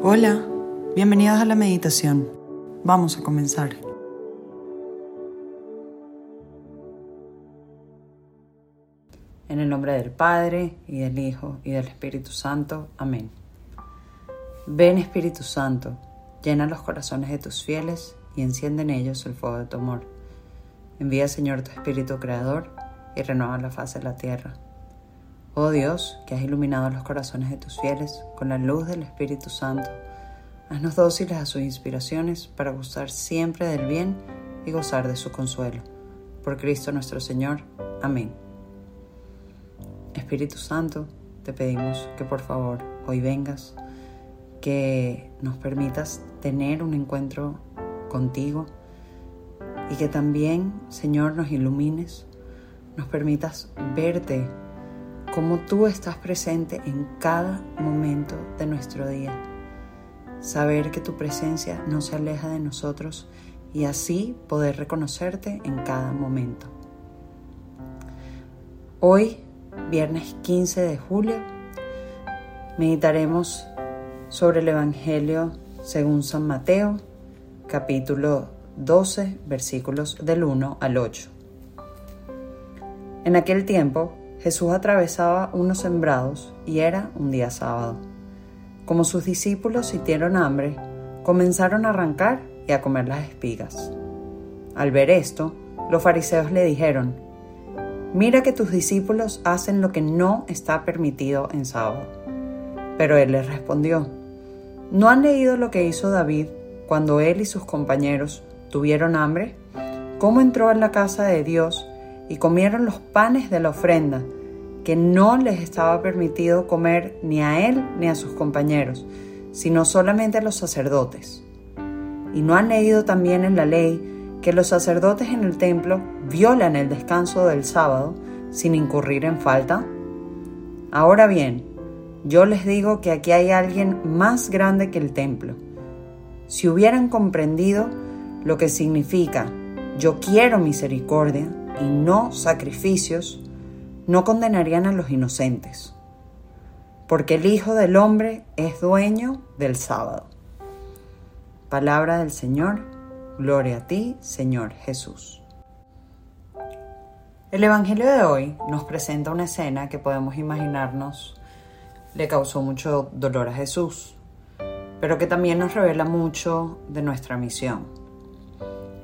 Hola, bienvenidos a la meditación. Vamos a comenzar. En el nombre del Padre, y del Hijo, y del Espíritu Santo. Amén. Ven Espíritu Santo, llena los corazones de tus fieles y enciende en ellos el fuego de tu amor. Envía Señor tu Espíritu Creador y renueva la faz de la tierra. Oh Dios, que has iluminado los corazones de tus fieles con la luz del Espíritu Santo, haznos dóciles a sus inspiraciones para gustar siempre del bien y gozar de su consuelo. Por Cristo nuestro Señor. Amén. Espíritu Santo, te pedimos que por favor hoy vengas, que nos permitas tener un encuentro contigo y que también, Señor, nos ilumines, nos permitas verte como tú estás presente en cada momento de nuestro día. Saber que tu presencia no se aleja de nosotros y así poder reconocerte en cada momento. Hoy viernes 15 de julio, meditaremos sobre el Evangelio según San Mateo, capítulo 12, versículos del 1 al 8. En aquel tiempo, Jesús atravesaba unos sembrados y era un día sábado. Como sus discípulos sintieron hambre, comenzaron a arrancar y a comer las espigas. Al ver esto, los fariseos le dijeron, Mira que tus discípulos hacen lo que no está permitido en sábado. Pero él les respondió, ¿no han leído lo que hizo David cuando él y sus compañeros tuvieron hambre? ¿Cómo entró en la casa de Dios y comieron los panes de la ofrenda que no les estaba permitido comer ni a él ni a sus compañeros, sino solamente a los sacerdotes? ¿Y no han leído también en la ley que los sacerdotes en el templo violan el descanso del sábado sin incurrir en falta? Ahora bien, yo les digo que aquí hay alguien más grande que el templo. Si hubieran comprendido lo que significa yo quiero misericordia y no sacrificios, no condenarían a los inocentes, porque el Hijo del Hombre es dueño del sábado. Palabra del Señor Gloria a ti, Señor Jesús. El Evangelio de hoy nos presenta una escena que podemos imaginarnos le causó mucho dolor a Jesús, pero que también nos revela mucho de nuestra misión.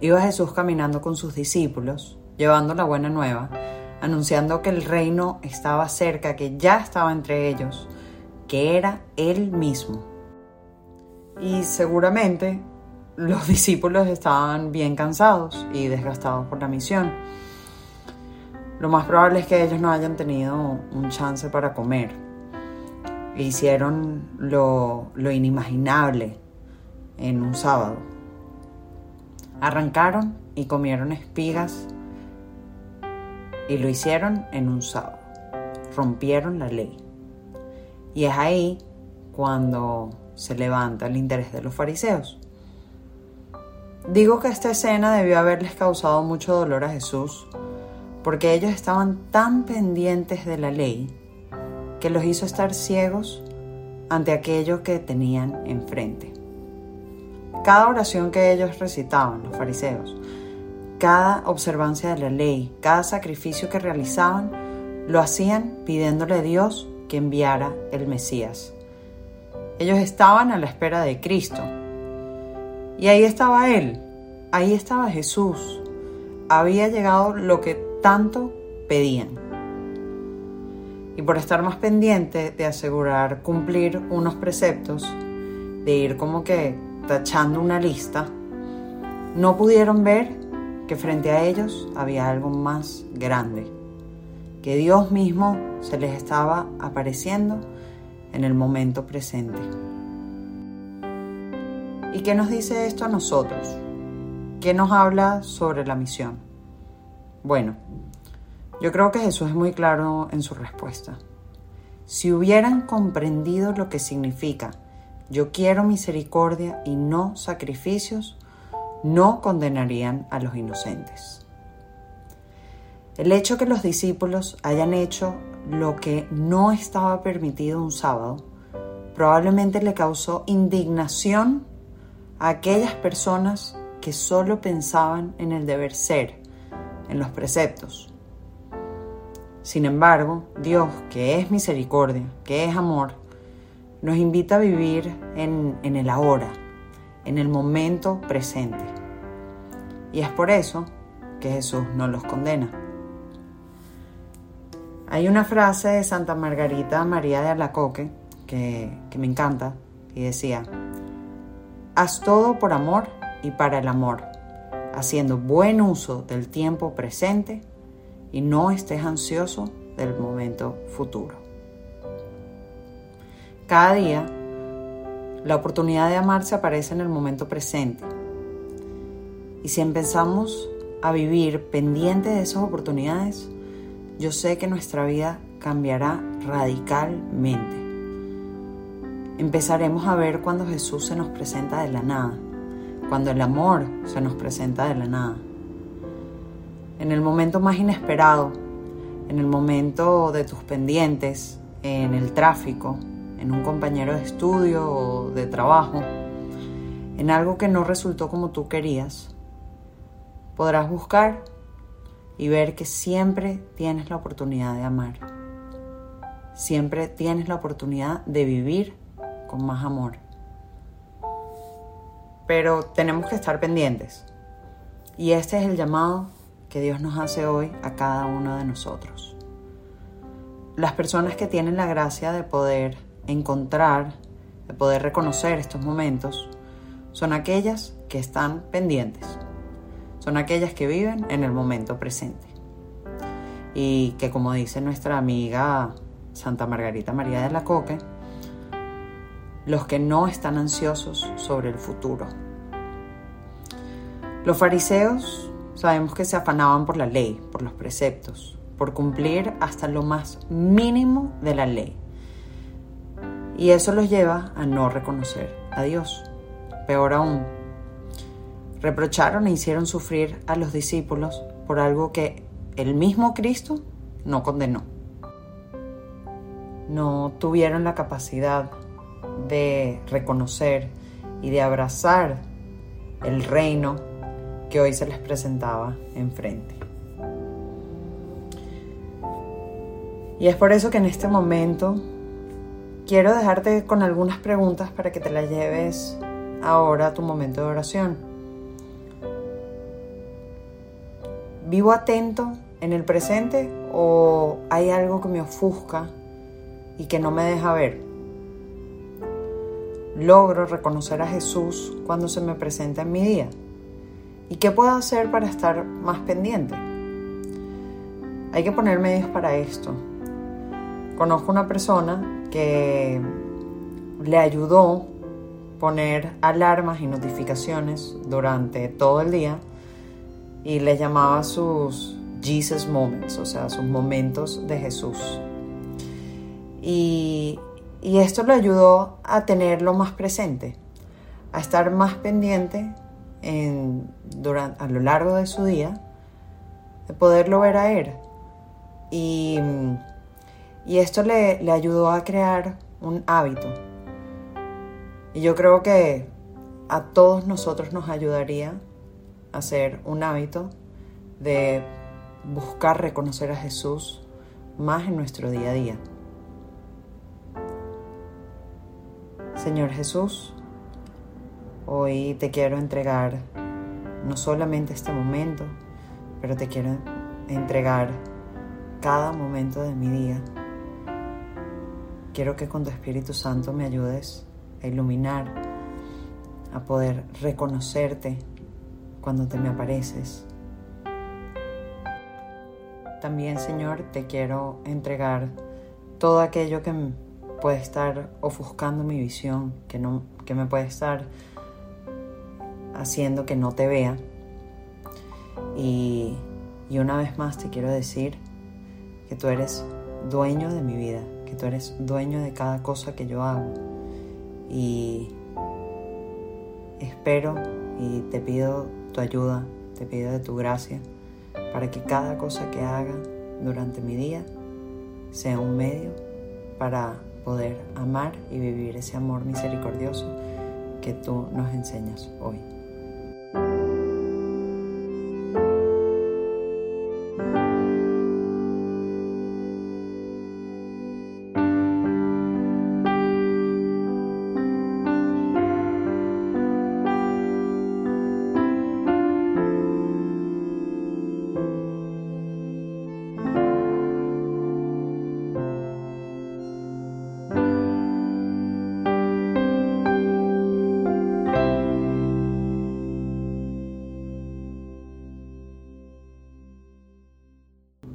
Iba Jesús caminando con sus discípulos, llevando la buena nueva, anunciando que el reino estaba cerca, que ya estaba entre ellos, que era Él mismo. Y seguramente los discípulos estaban bien cansados y desgastados por la misión. Lo más probable es que ellos no hayan tenido un chance para comer. Hicieron lo, lo inimaginable en un sábado. Arrancaron y comieron espigas y lo hicieron en un sábado. Rompieron la ley. Y es ahí cuando se levanta el interés de los fariseos. Digo que esta escena debió haberles causado mucho dolor a Jesús, porque ellos estaban tan pendientes de la ley que los hizo estar ciegos ante aquello que tenían enfrente. Cada oración que ellos recitaban, los fariseos, cada observancia de la ley, cada sacrificio que realizaban, lo hacían pidiéndole a Dios que enviara el Mesías. Ellos estaban a la espera de Cristo, y ahí estaba Él, ahí estaba Jesús. Había llegado lo que tanto pedían. Y por estar más pendiente de asegurar cumplir unos preceptos, de ir como que tachando una lista, no pudieron ver que frente a ellos había algo más grande, que Dios mismo se les estaba apareciendo en el momento presente. ¿Y qué nos dice esto a nosotros? ¿Qué nos habla sobre la misión? Bueno, yo creo que Jesús es muy claro en su respuesta. Si hubieran comprendido lo que significa yo quiero misericordia y no sacrificios, no condenarían a los inocentes. El hecho que los discípulos hayan hecho lo que no estaba permitido un sábado probablemente le causó indignación a aquellas personas que solo pensaban en el deber ser, en los preceptos. Sin embargo, Dios, que es misericordia, que es amor, nos invita a vivir en, en el ahora, en el momento presente. Y es por eso que Jesús no los condena. Hay una frase de Santa Margarita María de Alacoque que, me encanta y decía, haz todo por amor y para el amor, haciendo buen uso del tiempo presente y no estés ansioso del momento futuro. Cada día, la oportunidad de amarse aparece en el momento presente. Y si empezamos a vivir pendiente de esas oportunidades, yo sé que nuestra vida cambiará radicalmente. Empezaremos a ver cuando Jesús se nos presenta de la nada, cuando el amor se nos presenta de la nada. En el momento más inesperado, en el momento de tus pendientes, en el tráfico, en un compañero de estudio o de trabajo, en algo que no resultó como tú querías, podrás buscar y ver que siempre tienes la oportunidad de amar. Siempre tienes la oportunidad de vivir con más amor. Pero tenemos que estar pendientes. Y este es el llamado que Dios nos hace hoy a cada uno de nosotros. Las personas que tienen la gracia de poder encontrar, de poder reconocer estos momentos, son aquellas que están pendientes son aquellas que viven en el momento presente. Y que como dice nuestra amiga Santa Margarita María de la Coque, los que no están ansiosos sobre el futuro. Los fariseos sabemos que se afanaban por la ley, por los preceptos, por cumplir hasta lo más mínimo de la ley. Y eso los lleva a no reconocer a Dios. Peor aún, reprocharon e hicieron sufrir a los discípulos por algo que el mismo Cristo no condenó. No tuvieron la capacidad de reconocer y de abrazar el reino que hoy se les presentaba enfrente. Y es por eso que en este momento quiero dejarte con algunas preguntas para que te las lleves ahora a tu momento de oración. ¿Vivo atento en el presente o hay algo que me ofusca y que no me deja ver? ¿Logro reconocer a Jesús cuando se me presenta en mi día? ¿Y qué puedo hacer para estar más pendiente? Hay que poner medios para esto. Conozco una persona que le ayudó poner alarmas y notificaciones durante todo el día y le llamaba sus Jesus Moments, o sea, sus momentos de Jesús. Y, esto le ayudó a tenerlo más presente, a estar más pendiente en, durante, a lo largo de su día, de poderlo ver a él. Y, y esto le, le ayudó a crear un hábito. Y yo creo que a todos nosotros nos ayudaría hacer un hábito de buscar reconocer a Jesús más en nuestro día a día. Señor Jesús, hoy te quiero entregar no solamente este momento, pero te quiero entregar cada momento de mi día. Quiero que con tu Espíritu Santo me ayudes a iluminar, a poder reconocerte cuando te me apareces. También, Señor, te quiero entregar todo aquello que puede estar ofuscando mi visión, que, no, que me puede estar haciendo que no te vea. Y, y una vez más te quiero decir que tú eres dueño de mi vida, que tú eres dueño de cada cosa que yo hago. Y espero y te pido tu ayuda, te pido de tu gracia, para que cada cosa que haga durante mi día sea un medio para poder amar y vivir ese amor misericordioso que tú nos enseñas hoy.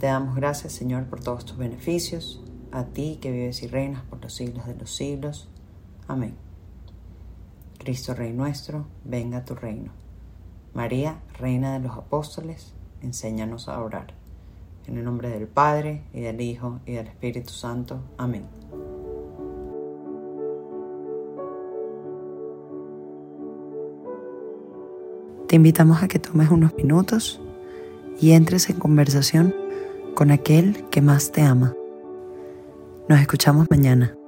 Te damos gracias, Señor, por todos tus beneficios, a ti que vives y reinas por los siglos de los siglos. Amén. Cristo Rey nuestro, venga a tu reino. María, Reina de los Apóstoles, enséñanos a orar. En el nombre del Padre, y del Hijo, y del Espíritu Santo. Amén. Te invitamos a que tomes unos minutos y entres en conversación con aquel que más te ama. Nos escuchamos mañana.